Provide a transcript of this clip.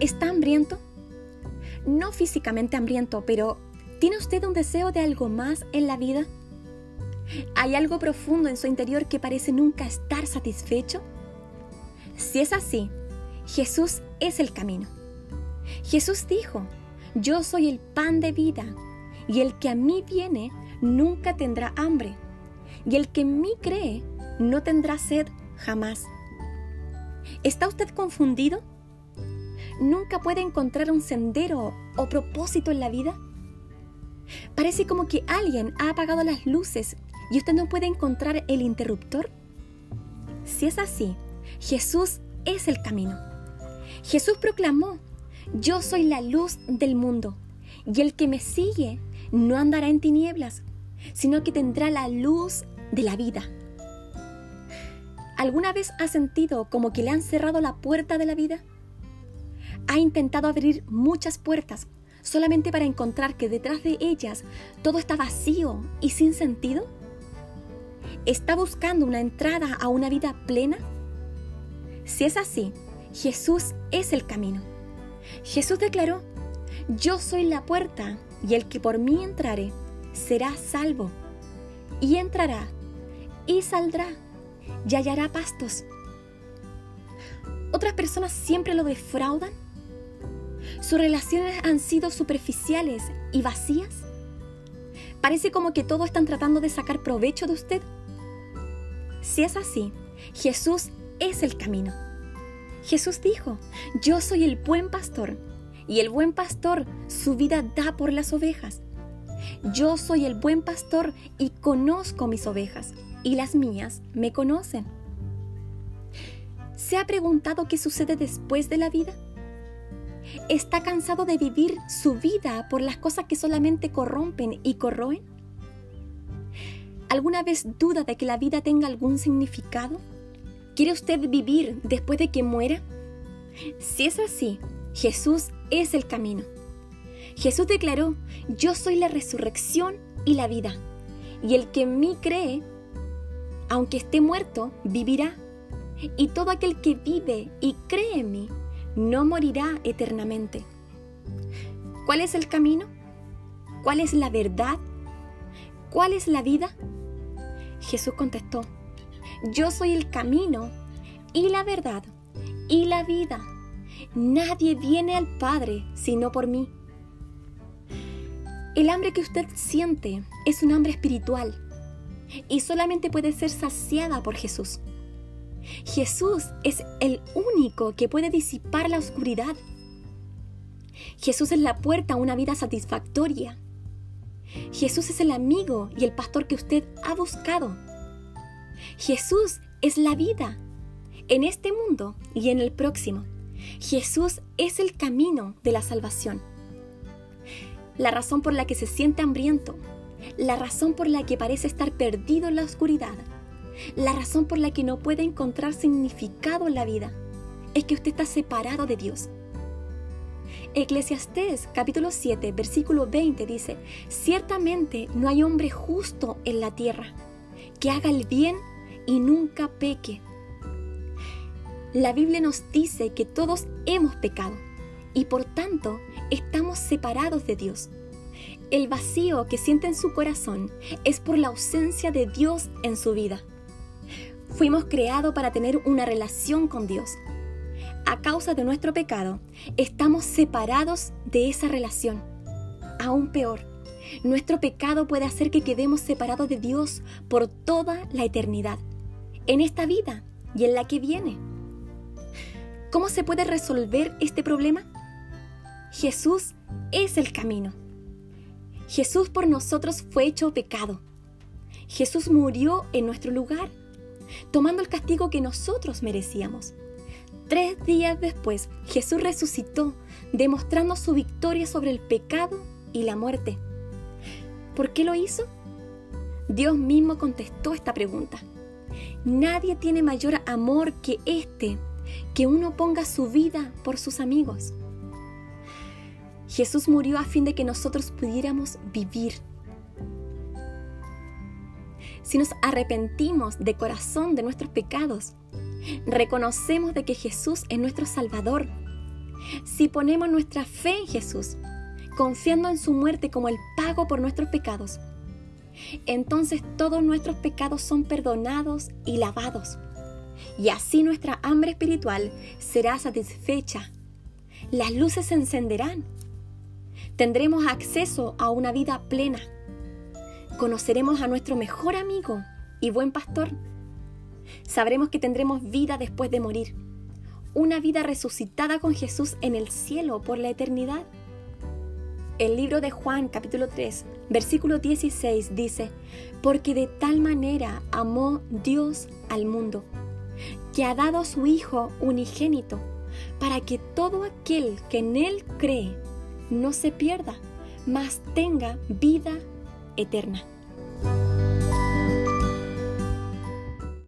¿Está hambriento? No físicamente hambriento, pero ¿tiene usted un deseo de algo más en la vida? ¿Hay algo profundo en su interior que parece nunca estar satisfecho? Si es así, Jesús es el camino. Jesús dijo, yo soy el pan de vida, y el que a mí viene nunca tendrá hambre, y el que en mí cree no tendrá sed jamás. ¿Está usted confundido? ¿Nunca puede encontrar un sendero o propósito en la vida? Parece como que alguien ha apagado las luces y usted no puede encontrar el interruptor. Si es así, Jesús es el camino. Jesús proclamó, yo soy la luz del mundo, y el que me sigue no andará en tinieblas, sino que tendrá la luz de la vida. ¿Alguna vez ha sentido como que le han cerrado la puerta de la vida? Ha intentado abrir muchas puertas solamente para encontrar que detrás de ellas todo está vacío y sin sentido? ¿Está buscando una entrada a una vida plena? Si es así, Jesús es el camino. Jesús declaró, yo soy la puerta y el que por mí entrare será salvo. Y entrará y saldrá y hallará pastos. ¿Otras personas siempre lo defraudan? ¿Sus relaciones han sido superficiales y vacías? Parece como que todos están tratando de sacar provecho de usted. Si es así, Jesús es el camino. Jesús dijo, yo soy el buen pastor, y el buen pastor su vida da por las ovejas. Yo soy el buen pastor y conozco mis ovejas, y las mías me conocen. ¿Se ha preguntado qué sucede después de la vida? ¿Está cansado de vivir su vida por las cosas que solamente corrompen y corroen? ¿Alguna vez duda de que la vida tenga algún significado? ¿Quiere usted vivir después de que muera? Si es así, Jesús es el camino. Jesús declaró, yo soy la resurrección y la vida, y el que en mí cree, aunque esté muerto, vivirá. Y todo aquel que vive y cree en mí, no morirá eternamente. ¿Cuál es el camino? ¿Cuál es la verdad? ¿Cuál es la vida? Jesús contestó, yo soy el camino y la verdad y la vida. Nadie viene al Padre sino por mí. El hambre que usted siente es un hambre espiritual y solamente puede ser saciada por Jesús. Jesús es el único que puede disipar la oscuridad. Jesús es la puerta a una vida satisfactoria. Jesús es el amigo y el pastor que usted ha buscado. Jesús es la vida en este mundo y en el próximo. Jesús es el camino de la salvación. La razón por la que se siente hambriento, la razón por la que parece estar perdido en la oscuridad, la razón por la que no puede encontrar significado en la vida es que usted está separado de Dios. Eclesiastés capítulo 7 versículo 20 dice, ciertamente no hay hombre justo en la tierra que haga el bien y nunca peque. La Biblia nos dice que todos hemos pecado y por tanto estamos separados de Dios. El vacío que siente en su corazón es por la ausencia de Dios en su vida. Fuimos creados para tener una relación con Dios. A causa de nuestro pecado, estamos separados de esa relación. Aún peor, nuestro pecado puede hacer que quedemos separados de Dios por toda la eternidad, en esta vida y en la que viene. ¿Cómo se puede resolver este problema? Jesús es el camino. Jesús por nosotros fue hecho pecado. Jesús murió en nuestro lugar tomando el castigo que nosotros merecíamos. Tres días después, Jesús resucitó, demostrando su victoria sobre el pecado y la muerte. ¿Por qué lo hizo? Dios mismo contestó esta pregunta. Nadie tiene mayor amor que este, que uno ponga su vida por sus amigos. Jesús murió a fin de que nosotros pudiéramos vivir si nos arrepentimos de corazón de nuestros pecados, reconocemos de que Jesús es nuestro Salvador, Si ponemos nuestra fe en Jesús, confiando en su muerte como el pago por nuestros pecados, entonces todos nuestros pecados son perdonados y lavados. Y así nuestra hambre espiritual será satisfecha. Las luces se encenderán. Tendremos acceso a una vida plena. Conoceremos a nuestro mejor amigo y buen pastor. Sabremos que tendremos vida después de morir. Una vida resucitada con Jesús en el cielo por la eternidad. El libro de Juan capítulo 3, versículo 16 dice, porque de tal manera amó Dios al mundo, que ha dado su Hijo unigénito, para que todo aquel que en Él cree no se pierda, mas tenga vida eterna.